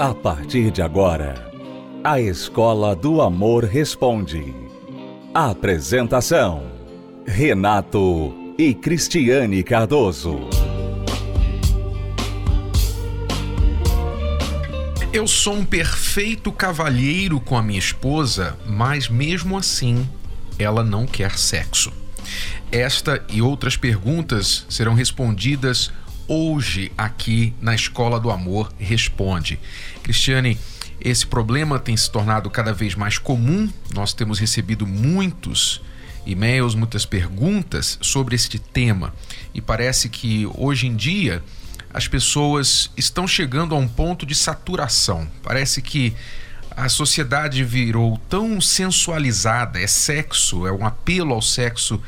A partir de agora, a Escola do Amor Responde. Apresentação: Renato e Cristiane Cardoso. Eu sou um perfeito cavalheiro com a minha esposa, mas mesmo assim ela não quer sexo. Esta e outras perguntas serão respondidas hoje aqui na Escola do Amor Responde. Cristiane, esse problema tem se tornado cada vez mais comum. Nós temos recebido muitos e-mails, muitas perguntas sobre este tema e parece que hoje em dia as pessoas estão chegando a um ponto de saturação. Parece que a sociedade virou tão sensualizada, é sexo, é um apelo ao sexo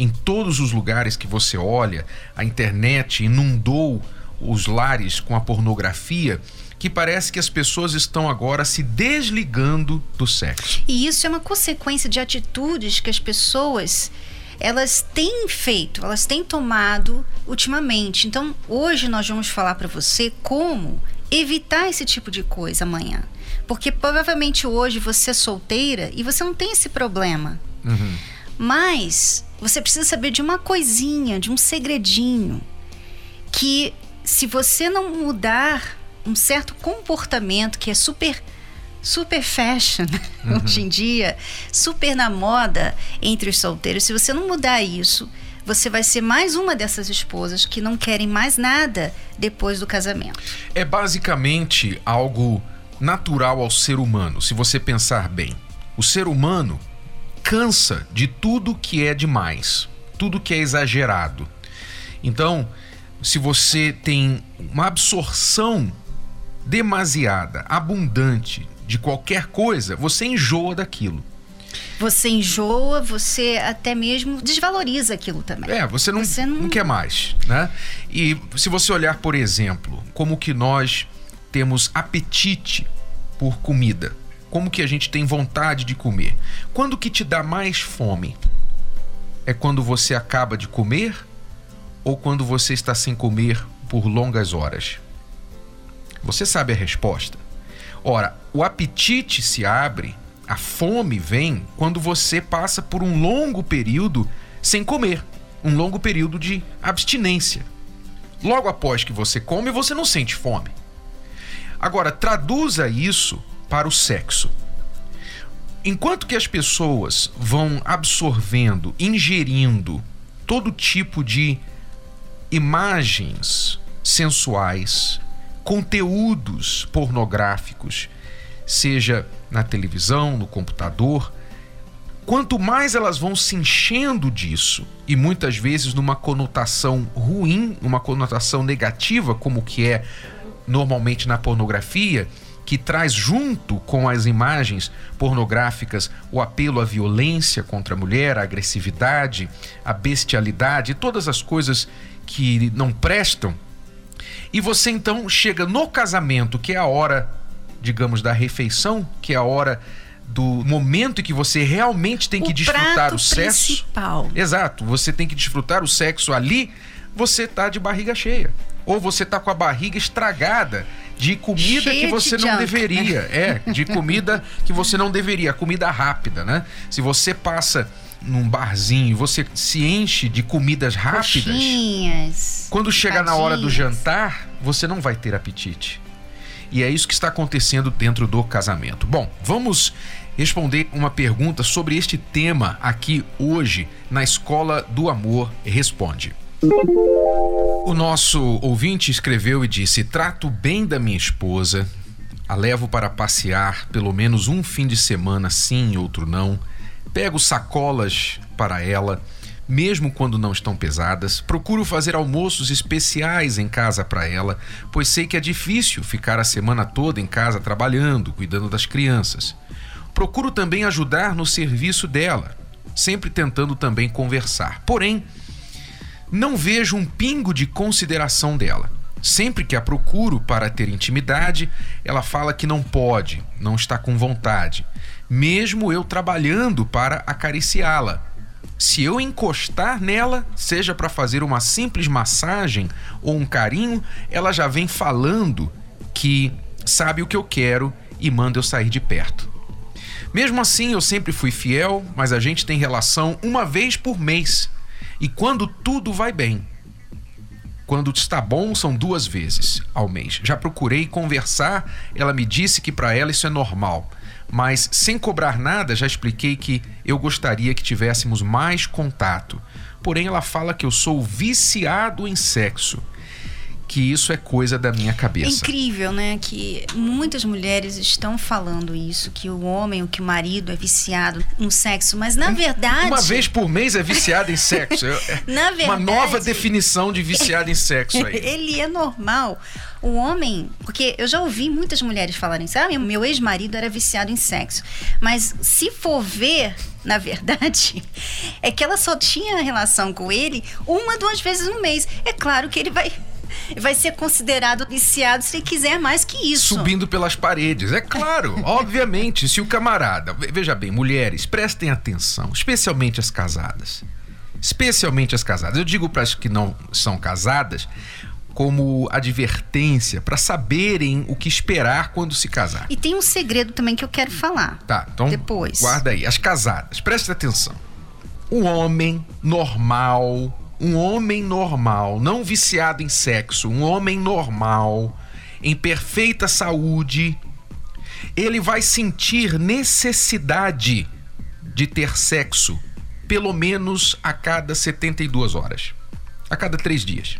em todos os lugares que você olha. A internet inundou os lares com a pornografia que parece que as pessoas estão agora se desligando do sexo. E isso é uma consequência de atitudes que as pessoas elas têm feito, elas têm tomado ultimamente. Então, hoje nós vamos falar para você como evitar esse tipo de coisa amanhã. Porque provavelmente hoje você é solteira e você não tem esse problema. Uhum. Mas você precisa saber de uma coisinha, de um segredinho. Que se você não mudar um certo comportamento que é super super fashion uhum. hoje em dia, super na moda entre os solteiros. Se você não mudar isso, você vai ser mais uma dessas esposas que não querem mais nada depois do casamento. É basicamente algo natural ao ser humano, se você pensar bem. O ser humano cansa de tudo que é demais, tudo que é exagerado. Então, se você tem uma absorção demasiada, abundante de qualquer coisa, você enjoa daquilo. Você enjoa, você até mesmo desvaloriza aquilo também. É, você não, você não... não quer mais, né? E se você olhar, por exemplo, como que nós temos apetite por comida, como que a gente tem vontade de comer. Quando que te dá mais fome? É quando você acaba de comer ou quando você está sem comer por longas horas? Você sabe a resposta. Ora, o apetite se abre, a fome vem quando você passa por um longo período sem comer, um longo período de abstinência. Logo após que você come, você não sente fome. Agora, traduza isso para o sexo. Enquanto que as pessoas vão absorvendo, ingerindo todo tipo de imagens sensuais, conteúdos pornográficos, seja na televisão, no computador, quanto mais elas vão se enchendo disso, e muitas vezes numa conotação ruim, uma conotação negativa, como que é normalmente na pornografia, que traz junto com as imagens pornográficas o apelo à violência contra a mulher, a agressividade, a bestialidade, todas as coisas que não prestam e você então chega no casamento, que é a hora, digamos, da refeição, que é a hora do momento em que você realmente tem que o desfrutar o sexo. Principal. Exato, você tem que desfrutar o sexo ali, você tá de barriga cheia. Ou você tá com a barriga estragada de comida Cheia que você não junk, deveria. É, de comida que você não deveria, comida rápida, né? Se você passa num barzinho, você se enche de comidas rápidas. Coxinhas, quando chega na hora do jantar, você não vai ter apetite. E é isso que está acontecendo dentro do casamento. Bom, vamos responder uma pergunta sobre este tema aqui hoje na Escola do Amor Responde. O nosso ouvinte escreveu e disse: Trato bem da minha esposa, a levo para passear pelo menos um fim de semana sim, outro não Pego sacolas para ela, mesmo quando não estão pesadas. Procuro fazer almoços especiais em casa para ela, pois sei que é difícil ficar a semana toda em casa trabalhando, cuidando das crianças. Procuro também ajudar no serviço dela, sempre tentando também conversar. Porém, não vejo um pingo de consideração dela. Sempre que a procuro para ter intimidade, ela fala que não pode, não está com vontade, mesmo eu trabalhando para acariciá-la. Se eu encostar nela, seja para fazer uma simples massagem ou um carinho, ela já vem falando que sabe o que eu quero e manda eu sair de perto. Mesmo assim, eu sempre fui fiel, mas a gente tem relação uma vez por mês. E quando tudo vai bem. Quando está bom, são duas vezes ao mês. Já procurei conversar, ela me disse que para ela isso é normal. Mas sem cobrar nada, já expliquei que eu gostaria que tivéssemos mais contato. Porém, ela fala que eu sou viciado em sexo que isso é coisa da minha cabeça. É incrível, né? Que muitas mulheres estão falando isso, que o homem, o que o marido é viciado no sexo, mas na verdade. Uma vez por mês é viciado em sexo. É na verdade. Uma nova definição de viciado em sexo aí. Ele é normal. O homem, porque eu já ouvi muitas mulheres falarem, sabe, meu ex-marido era viciado em sexo. Mas se for ver, na verdade, é que ela só tinha relação com ele uma, duas vezes no mês. É claro que ele vai vai ser considerado viciado se ele quiser mais que isso. Subindo pelas paredes. É claro, obviamente, se o camarada. Veja bem, mulheres, prestem atenção, especialmente as casadas. Especialmente as casadas. Eu digo para as que não são casadas como advertência para saberem o que esperar quando se casar. E tem um segredo também que eu quero falar. Tá, então depois. Guarda aí, as casadas, preste atenção. O homem normal, um homem normal, não viciado em sexo, um homem normal, em perfeita saúde, ele vai sentir necessidade de ter sexo pelo menos a cada 72 horas, a cada três dias.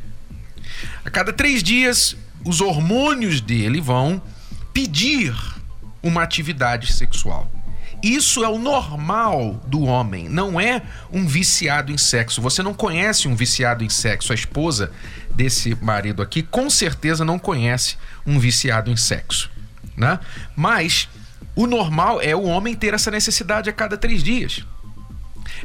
A cada três dias, os hormônios dele vão pedir uma atividade sexual. Isso é o normal do homem, não é um viciado em sexo. Você não conhece um viciado em sexo. A esposa desse marido aqui com certeza não conhece um viciado em sexo, né? Mas o normal é o homem ter essa necessidade a cada três dias.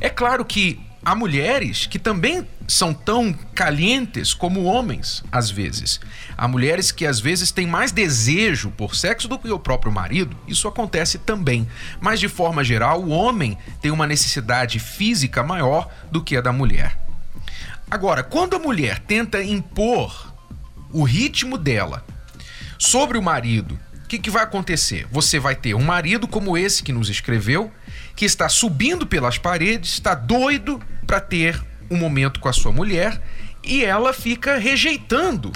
É claro que há mulheres que também são tão calientes como homens, às vezes. Há mulheres que às vezes têm mais desejo por sexo do que o próprio marido. Isso acontece também. Mas de forma geral, o homem tem uma necessidade física maior do que a da mulher. Agora, quando a mulher tenta impor o ritmo dela sobre o marido, o que, que vai acontecer? Você vai ter um marido como esse que nos escreveu, que está subindo pelas paredes, está doido para ter um momento com a sua mulher e ela fica rejeitando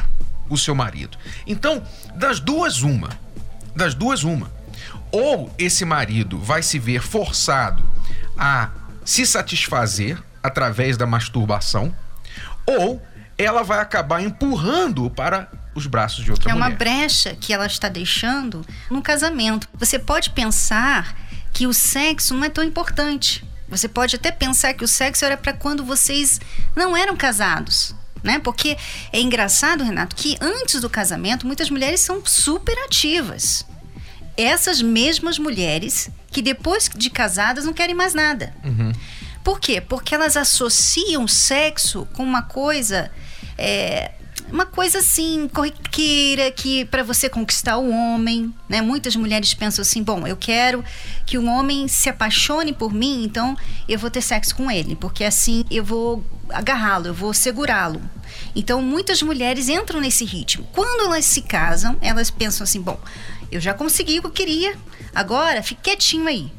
o seu marido. Então, das duas, uma. Das duas, uma. Ou esse marido vai se ver forçado a se satisfazer através da masturbação, ou ela vai acabar empurrando para os braços de outra mulher. É uma brecha que ela está deixando no casamento. Você pode pensar que o sexo não é tão importante. Você pode até pensar que o sexo era para quando vocês não eram casados. Né? Porque é engraçado, Renato, que antes do casamento muitas mulheres são super ativas. Essas mesmas mulheres que depois de casadas não querem mais nada. Uhum. Por quê? Porque elas associam sexo com uma coisa é, uma coisa assim, corriqueira, que para você conquistar o homem, né? Muitas mulheres pensam assim: bom, eu quero que um homem se apaixone por mim, então eu vou ter sexo com ele, porque assim eu vou agarrá-lo, eu vou segurá-lo. Então muitas mulheres entram nesse ritmo. Quando elas se casam, elas pensam assim: bom, eu já consegui o que eu queria, agora fique quietinho aí.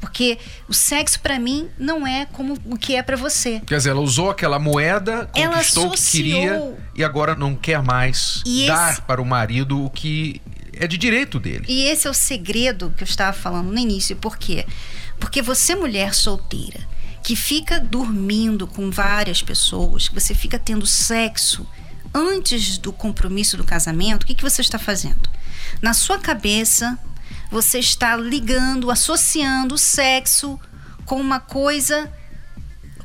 Porque o sexo para mim não é como o que é para você. Quer dizer, ela usou aquela moeda, conquistou o que queria e agora não quer mais e dar esse... para o marido o que é de direito dele. E esse é o segredo que eu estava falando no início. Por quê? Porque você, mulher solteira, que fica dormindo com várias pessoas, que você fica tendo sexo antes do compromisso do casamento, o que, que você está fazendo? Na sua cabeça, você está ligando, associando o sexo com uma coisa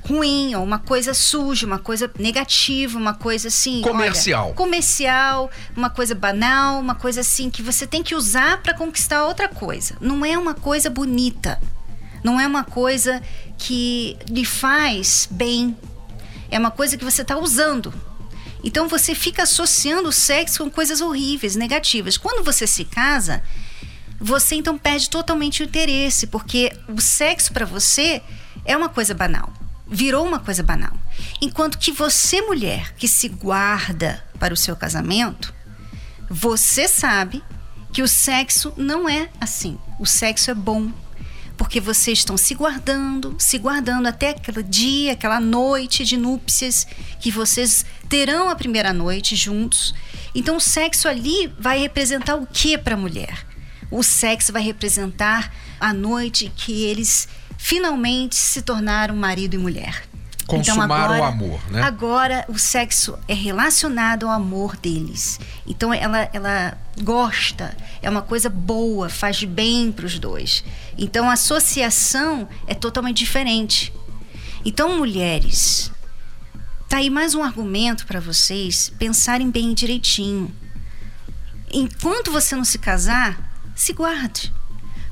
ruim, ou uma coisa suja, uma coisa negativa, uma coisa assim. Comercial. Olha, comercial, uma coisa banal, uma coisa assim que você tem que usar para conquistar outra coisa. Não é uma coisa bonita. Não é uma coisa que lhe faz bem. É uma coisa que você está usando. Então você fica associando o sexo com coisas horríveis, negativas. Quando você se casa, você então perde totalmente o interesse, porque o sexo para você é uma coisa banal. Virou uma coisa banal. Enquanto que você, mulher, que se guarda para o seu casamento, você sabe que o sexo não é assim. O sexo é bom, porque vocês estão se guardando, se guardando até aquele dia, aquela noite de núpcias que vocês terão a primeira noite juntos. Então o sexo ali vai representar o que para a mulher? O sexo vai representar a noite que eles finalmente se tornaram marido e mulher. Consumar então, agora, o amor, né? Agora o sexo é relacionado ao amor deles. Então ela, ela gosta, é uma coisa boa, faz bem para os dois. Então a associação é totalmente diferente. Então, mulheres, tá aí mais um argumento para vocês pensarem bem direitinho. Enquanto você não se casar, se guarde.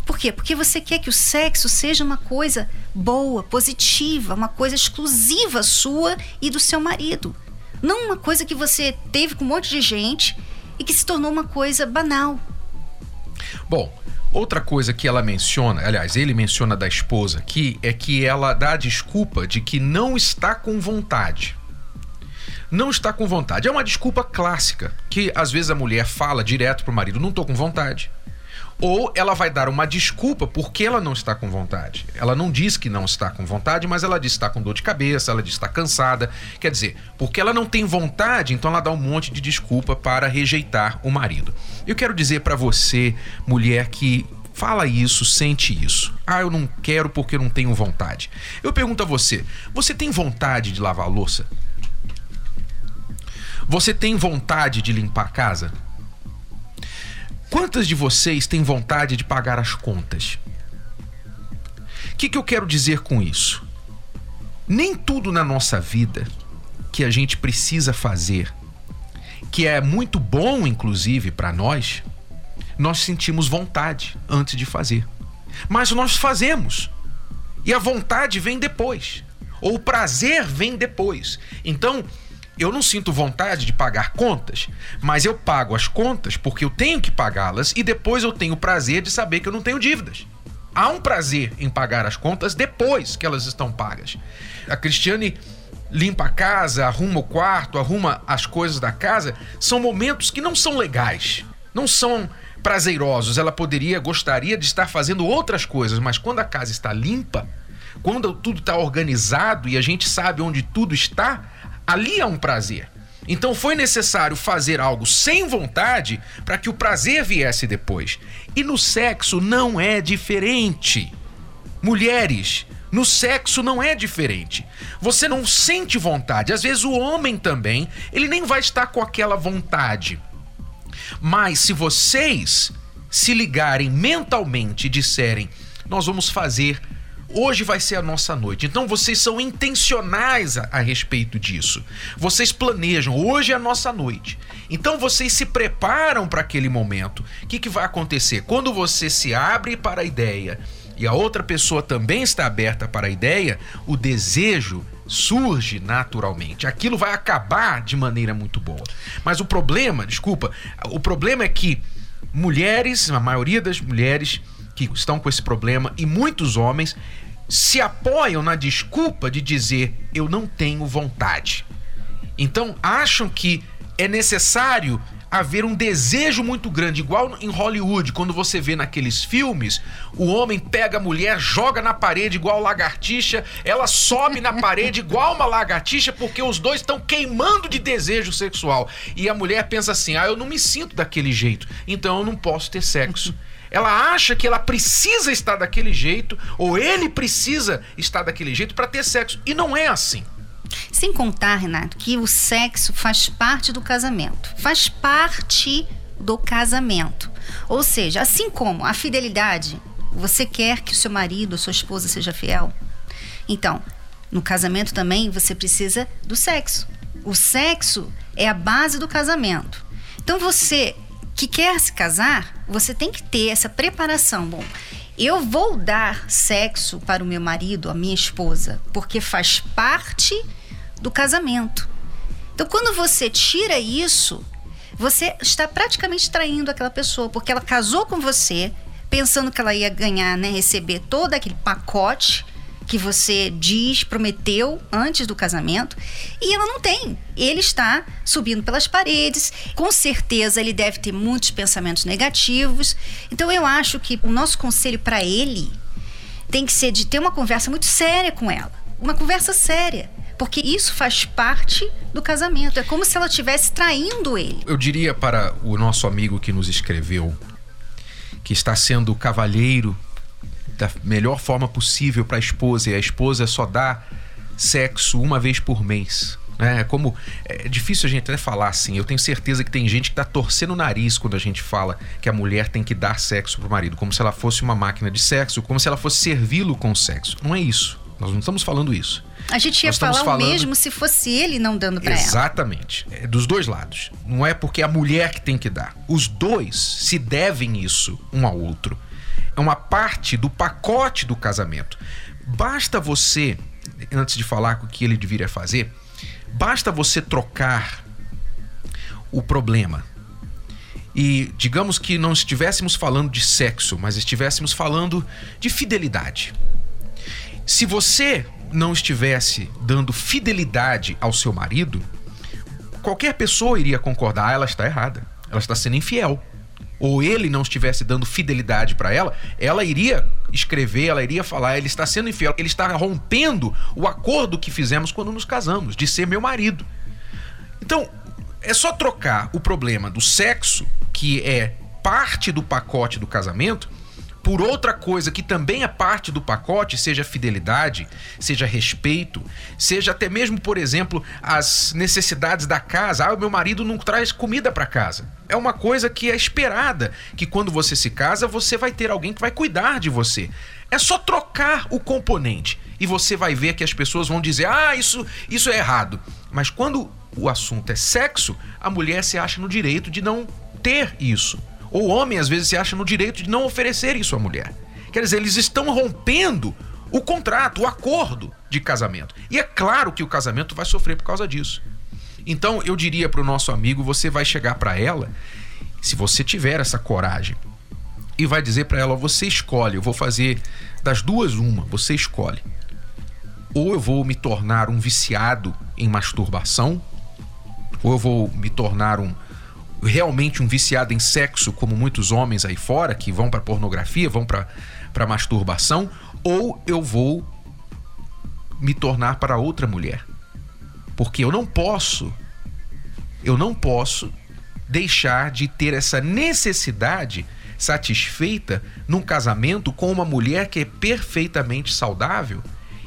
Por quê? Porque você quer que o sexo seja uma coisa boa, positiva, uma coisa exclusiva sua e do seu marido. Não uma coisa que você teve com um monte de gente e que se tornou uma coisa banal. Bom, outra coisa que ela menciona, aliás, ele menciona da esposa aqui, é que ela dá a desculpa de que não está com vontade. Não está com vontade. É uma desculpa clássica que às vezes a mulher fala direto pro marido: não estou com vontade ou ela vai dar uma desculpa porque ela não está com vontade. Ela não diz que não está com vontade, mas ela diz que está com dor de cabeça, ela diz que está cansada. Quer dizer, porque ela não tem vontade, então ela dá um monte de desculpa para rejeitar o marido. Eu quero dizer para você, mulher que fala isso, sente isso. Ah, eu não quero porque não tenho vontade. Eu pergunto a você: você tem vontade de lavar a louça? Você tem vontade de limpar a casa? Quantas de vocês têm vontade de pagar as contas? O que, que eu quero dizer com isso? Nem tudo na nossa vida que a gente precisa fazer, que é muito bom, inclusive, para nós, nós sentimos vontade antes de fazer. Mas nós fazemos. E a vontade vem depois. Ou o prazer vem depois. Então, eu não sinto vontade de pagar contas, mas eu pago as contas porque eu tenho que pagá-las e depois eu tenho o prazer de saber que eu não tenho dívidas. Há um prazer em pagar as contas depois que elas estão pagas. A Cristiane limpa a casa, arruma o quarto, arruma as coisas da casa, são momentos que não são legais, não são prazerosos. Ela poderia, gostaria de estar fazendo outras coisas, mas quando a casa está limpa, quando tudo está organizado e a gente sabe onde tudo está, ali há um prazer. Então foi necessário fazer algo sem vontade para que o prazer viesse depois. E no sexo não é diferente. Mulheres, no sexo não é diferente. Você não sente vontade. Às vezes o homem também, ele nem vai estar com aquela vontade. Mas se vocês se ligarem mentalmente e disserem: "Nós vamos fazer Hoje vai ser a nossa noite. Então vocês são intencionais a, a respeito disso. Vocês planejam, hoje é a nossa noite. Então vocês se preparam para aquele momento. O que, que vai acontecer? Quando você se abre para a ideia e a outra pessoa também está aberta para a ideia, o desejo surge naturalmente. Aquilo vai acabar de maneira muito boa. Mas o problema, desculpa, o problema é que mulheres, a maioria das mulheres que estão com esse problema e muitos homens se apoiam na desculpa de dizer eu não tenho vontade. Então acham que é necessário haver um desejo muito grande, igual em Hollywood, quando você vê naqueles filmes, o homem pega a mulher, joga na parede igual lagartixa, ela sobe na parede igual uma lagartixa, porque os dois estão queimando de desejo sexual. E a mulher pensa assim: ah, eu não me sinto daquele jeito, então eu não posso ter sexo. Ela acha que ela precisa estar daquele jeito, ou ele precisa estar daquele jeito para ter sexo. E não é assim. Sem contar, Renato, que o sexo faz parte do casamento. Faz parte do casamento. Ou seja, assim como a fidelidade, você quer que o seu marido sua esposa seja fiel. Então, no casamento também você precisa do sexo. O sexo é a base do casamento. Então você que quer se casar, você tem que ter essa preparação. Bom, eu vou dar sexo para o meu marido, a minha esposa, porque faz parte do casamento. Então, quando você tira isso, você está praticamente traindo aquela pessoa, porque ela casou com você pensando que ela ia ganhar, né, receber todo aquele pacote que você diz, prometeu antes do casamento, e ela não tem. Ele está subindo pelas paredes, com certeza ele deve ter muitos pensamentos negativos. Então eu acho que o nosso conselho para ele tem que ser de ter uma conversa muito séria com ela. Uma conversa séria. Porque isso faz parte do casamento. É como se ela estivesse traindo ele. Eu diria para o nosso amigo que nos escreveu que está sendo cavalheiro da melhor forma possível para a esposa e a esposa só dá sexo uma vez por mês. É como é difícil a gente até falar assim. Eu tenho certeza que tem gente que está torcendo o nariz quando a gente fala que a mulher tem que dar sexo pro marido, como se ela fosse uma máquina de sexo, como se ela fosse servi-lo com sexo. Não é isso. Nós não estamos falando isso. A gente ia falar falando... o mesmo se fosse ele não dando para ela. Exatamente. É dos dois lados. Não é porque é a mulher que tem que dar. Os dois se devem isso um ao outro. É uma parte do pacote do casamento. Basta você, antes de falar o que ele deveria fazer, basta você trocar o problema. E digamos que não estivéssemos falando de sexo, mas estivéssemos falando de fidelidade. Se você não estivesse dando fidelidade ao seu marido, qualquer pessoa iria concordar, ah, ela está errada, ela está sendo infiel. Ou ele não estivesse dando fidelidade para ela, ela iria escrever, ela iria falar, ele está sendo infiel, ele está rompendo o acordo que fizemos quando nos casamos, de ser meu marido. Então, é só trocar o problema do sexo, que é parte do pacote do casamento, por outra coisa que também é parte do pacote, seja fidelidade, seja respeito, seja até mesmo, por exemplo, as necessidades da casa. Ah, o meu marido não traz comida para casa. É uma coisa que é esperada, que quando você se casa, você vai ter alguém que vai cuidar de você. É só trocar o componente e você vai ver que as pessoas vão dizer: "Ah, isso isso é errado". Mas quando o assunto é sexo, a mulher se acha no direito de não ter isso. O homem às vezes se acha no direito de não oferecer isso à mulher. Quer dizer, eles estão rompendo o contrato, o acordo de casamento. E é claro que o casamento vai sofrer por causa disso. Então eu diria para o nosso amigo: você vai chegar para ela, se você tiver essa coragem, e vai dizer para ela: você escolhe, eu vou fazer das duas uma, você escolhe. Ou eu vou me tornar um viciado em masturbação, ou eu vou me tornar um, realmente um viciado em sexo, como muitos homens aí fora, que vão para pornografia, vão para masturbação, ou eu vou me tornar para outra mulher. Porque eu não posso, eu não posso deixar de ter essa necessidade satisfeita num casamento com uma mulher que é perfeitamente saudável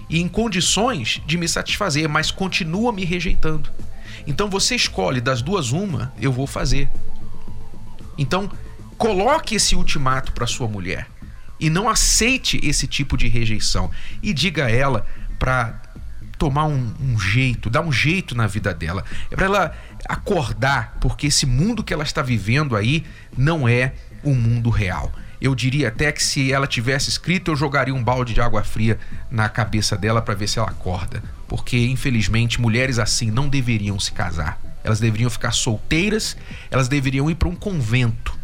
e em condições de me satisfazer, mas continua me rejeitando. Então você escolhe das duas uma, eu vou fazer. Então coloque esse ultimato para sua mulher e não aceite esse tipo de rejeição e diga a ela para tomar um, um, jeito, dar um jeito na vida dela, é para ela acordar, porque esse mundo que ela está vivendo aí não é o mundo real. Eu diria até que se ela tivesse escrito, eu jogaria um balde de água fria na cabeça dela para ver se ela acorda. Porque, infelizmente, mulheres assim não deveriam se casar. Elas deveriam ficar solteiras, elas deveriam ir para um convento.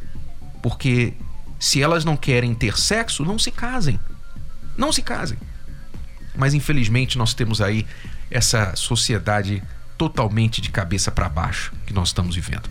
Porque se elas não querem ter sexo, não se casem. Não se casem. Mas infelizmente nós temos aí essa sociedade totalmente de cabeça para baixo que nós estamos vivendo.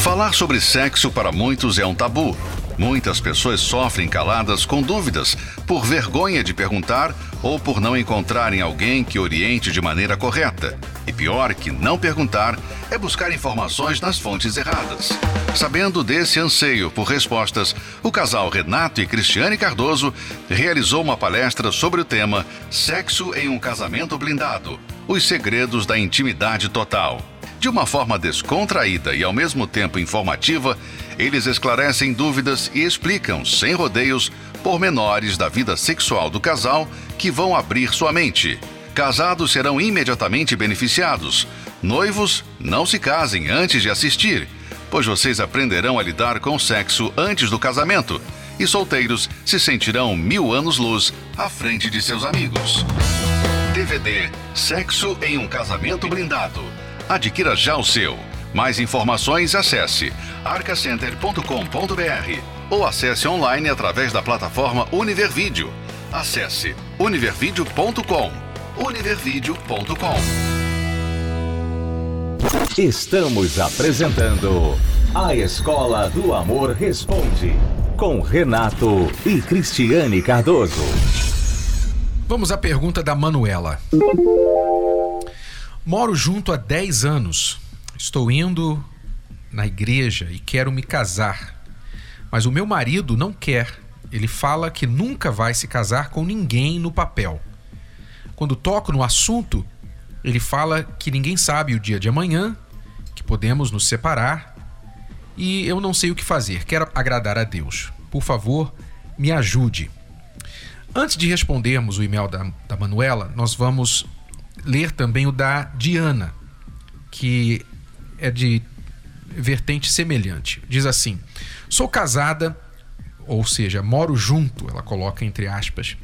Falar sobre sexo para muitos é um tabu. Muitas pessoas sofrem caladas com dúvidas, por vergonha de perguntar ou por não encontrarem alguém que oriente de maneira correta. E pior que não perguntar é buscar informações nas fontes erradas. Sabendo desse anseio por respostas, o casal Renato e Cristiane Cardoso realizou uma palestra sobre o tema Sexo em um casamento blindado: Os segredos da intimidade total. De uma forma descontraída e ao mesmo tempo informativa, eles esclarecem dúvidas e explicam, sem rodeios, pormenores da vida sexual do casal que vão abrir sua mente. Casados serão imediatamente beneficiados. Noivos, não se casem antes de assistir, pois vocês aprenderão a lidar com o sexo antes do casamento. E solteiros se sentirão mil anos-luz à frente de seus amigos. DVD Sexo em um Casamento Blindado Adquira já o seu. Mais informações acesse arcacenter.com.br ou acesse online através da plataforma Univervídeo. Acesse univervideo.com. univervideo.com. Estamos apresentando A Escola do Amor Responde, com Renato e Cristiane Cardoso. Vamos à pergunta da Manuela. Moro junto há 10 anos. Estou indo na igreja e quero me casar. Mas o meu marido não quer. Ele fala que nunca vai se casar com ninguém no papel. Quando toco no assunto, ele fala que ninguém sabe o dia de amanhã, que podemos nos separar e eu não sei o que fazer. Quero agradar a Deus. Por favor, me ajude. Antes de respondermos o e-mail da, da Manuela, nós vamos ler também o da Diana, que é de vertente semelhante. Diz assim: Sou casada, ou seja, moro junto, ela coloca entre aspas,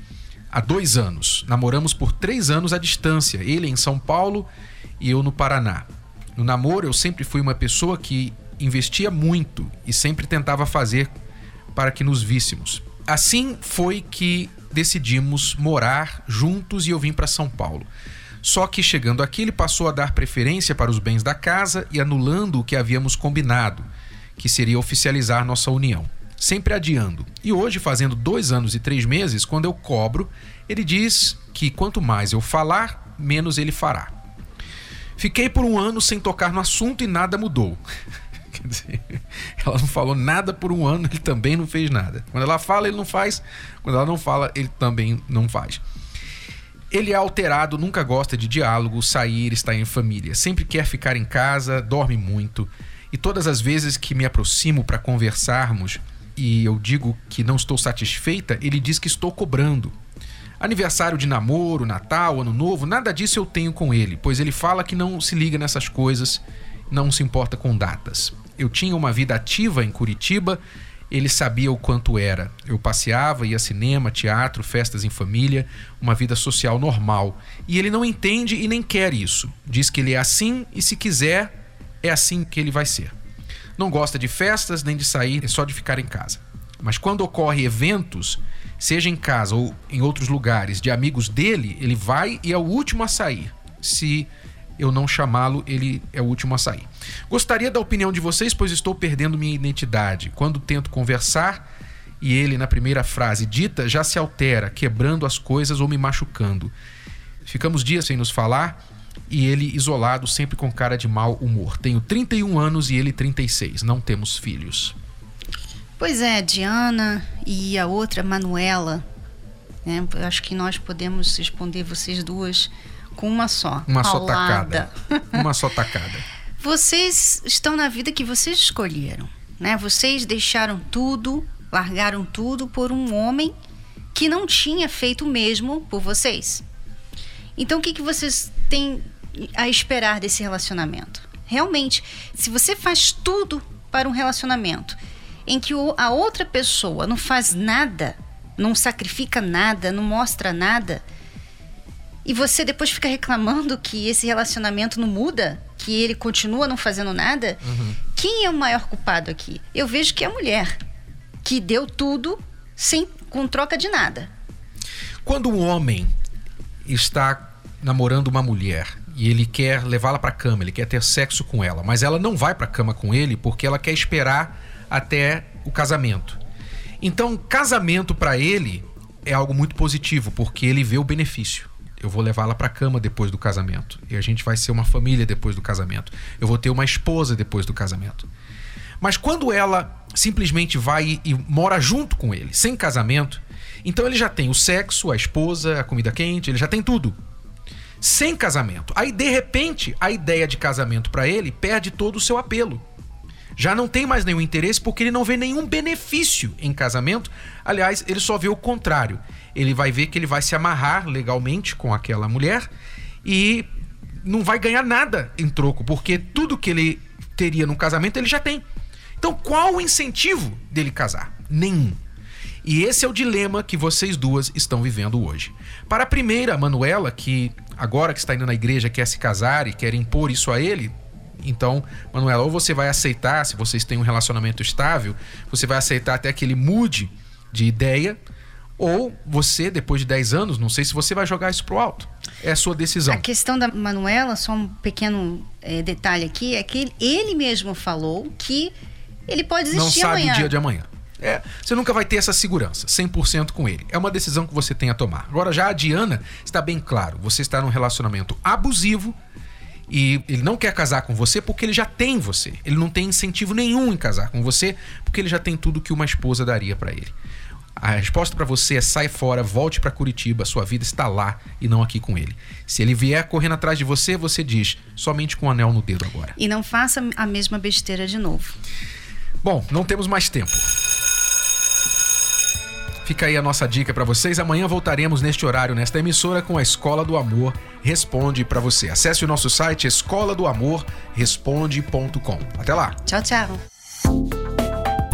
há dois anos. Namoramos por três anos à distância, ele em São Paulo e eu no Paraná. No namoro, eu sempre fui uma pessoa que investia muito e sempre tentava fazer para que nos víssemos. Assim foi que decidimos morar juntos e eu vim para São Paulo. Só que chegando aqui, ele passou a dar preferência para os bens da casa e anulando o que havíamos combinado, que seria oficializar nossa união. Sempre adiando. E hoje, fazendo dois anos e três meses, quando eu cobro, ele diz que quanto mais eu falar, menos ele fará. Fiquei por um ano sem tocar no assunto e nada mudou. Quer dizer, ela não falou nada por um ano, ele também não fez nada. Quando ela fala, ele não faz. Quando ela não fala, ele também não faz. Ele é alterado, nunca gosta de diálogo, sair, estar em família. Sempre quer ficar em casa, dorme muito. E todas as vezes que me aproximo para conversarmos e eu digo que não estou satisfeita, ele diz que estou cobrando. Aniversário de namoro, Natal, Ano Novo, nada disso eu tenho com ele, pois ele fala que não se liga nessas coisas, não se importa com datas. Eu tinha uma vida ativa em Curitiba, ele sabia o quanto era. Eu passeava, ia cinema, teatro, festas em família, uma vida social normal. E ele não entende e nem quer isso. Diz que ele é assim e se quiser, é assim que ele vai ser. Não gosta de festas nem de sair, é só de ficar em casa. Mas quando ocorre eventos, seja em casa ou em outros lugares, de amigos dele, ele vai e é o último a sair. Se eu não chamá-lo, ele é o último a sair. Gostaria da opinião de vocês, pois estou perdendo minha identidade. Quando tento conversar e ele, na primeira frase dita, já se altera, quebrando as coisas ou me machucando. Ficamos dias sem nos falar e ele isolado, sempre com cara de mau humor. Tenho 31 anos e ele 36. Não temos filhos. Pois é, Diana e a outra, Manuela. Né? Eu acho que nós podemos responder vocês duas com uma só. Uma só tacada. uma só tacada. Vocês estão na vida que vocês escolheram, né? Vocês deixaram tudo, largaram tudo por um homem que não tinha feito o mesmo por vocês. Então, o que, que vocês têm a esperar desse relacionamento? Realmente, se você faz tudo para um relacionamento em que a outra pessoa não faz nada, não sacrifica nada, não mostra nada, e você depois fica reclamando que esse relacionamento não muda, que ele continua não fazendo nada, uhum. quem é o maior culpado aqui? Eu vejo que é a mulher, que deu tudo sem com troca de nada. Quando um homem está namorando uma mulher e ele quer levá-la para cama, ele quer ter sexo com ela, mas ela não vai para cama com ele porque ela quer esperar até o casamento. Então, casamento para ele é algo muito positivo, porque ele vê o benefício. Eu vou levá-la para cama depois do casamento. E a gente vai ser uma família depois do casamento. Eu vou ter uma esposa depois do casamento. Mas quando ela simplesmente vai e mora junto com ele, sem casamento, então ele já tem o sexo, a esposa, a comida quente, ele já tem tudo. Sem casamento. Aí de repente, a ideia de casamento para ele perde todo o seu apelo já não tem mais nenhum interesse porque ele não vê nenhum benefício em casamento. Aliás, ele só vê o contrário. Ele vai ver que ele vai se amarrar legalmente com aquela mulher e não vai ganhar nada em troco, porque tudo que ele teria no casamento ele já tem. Então, qual o incentivo dele casar? Nenhum. E esse é o dilema que vocês duas estão vivendo hoje. Para a primeira, Manuela, que agora que está indo na igreja quer se casar e quer impor isso a ele, então, Manuela, ou você vai aceitar, se vocês têm um relacionamento estável, você vai aceitar até que ele mude de ideia, Ou você, depois de 10 anos, não sei se você vai jogar isso pro alto. É a sua decisão. A questão da Manuela, só um pequeno é, detalhe aqui, é que ele mesmo falou que ele pode Não desistir sabe amanhã. o dia de amanhã. É, você nunca vai ter essa segurança, 100% com ele. É uma decisão que você tem a tomar. Agora, já a Diana, está bem claro. Você está num relacionamento abusivo e ele não quer casar com você porque ele já tem você. Ele não tem incentivo nenhum em casar com você porque ele já tem tudo que uma esposa daria para ele. A resposta para você é sai fora, volte para Curitiba, sua vida está lá e não aqui com ele. Se ele vier correndo atrás de você, você diz somente com o anel no dedo agora. E não faça a mesma besteira de novo. Bom, não temos mais tempo. Fica aí a nossa dica para vocês. Amanhã voltaremos neste horário, nesta emissora, com a Escola do Amor Responde para você. Acesse o nosso site escola do amor responde.com. Até lá. Tchau, tchau.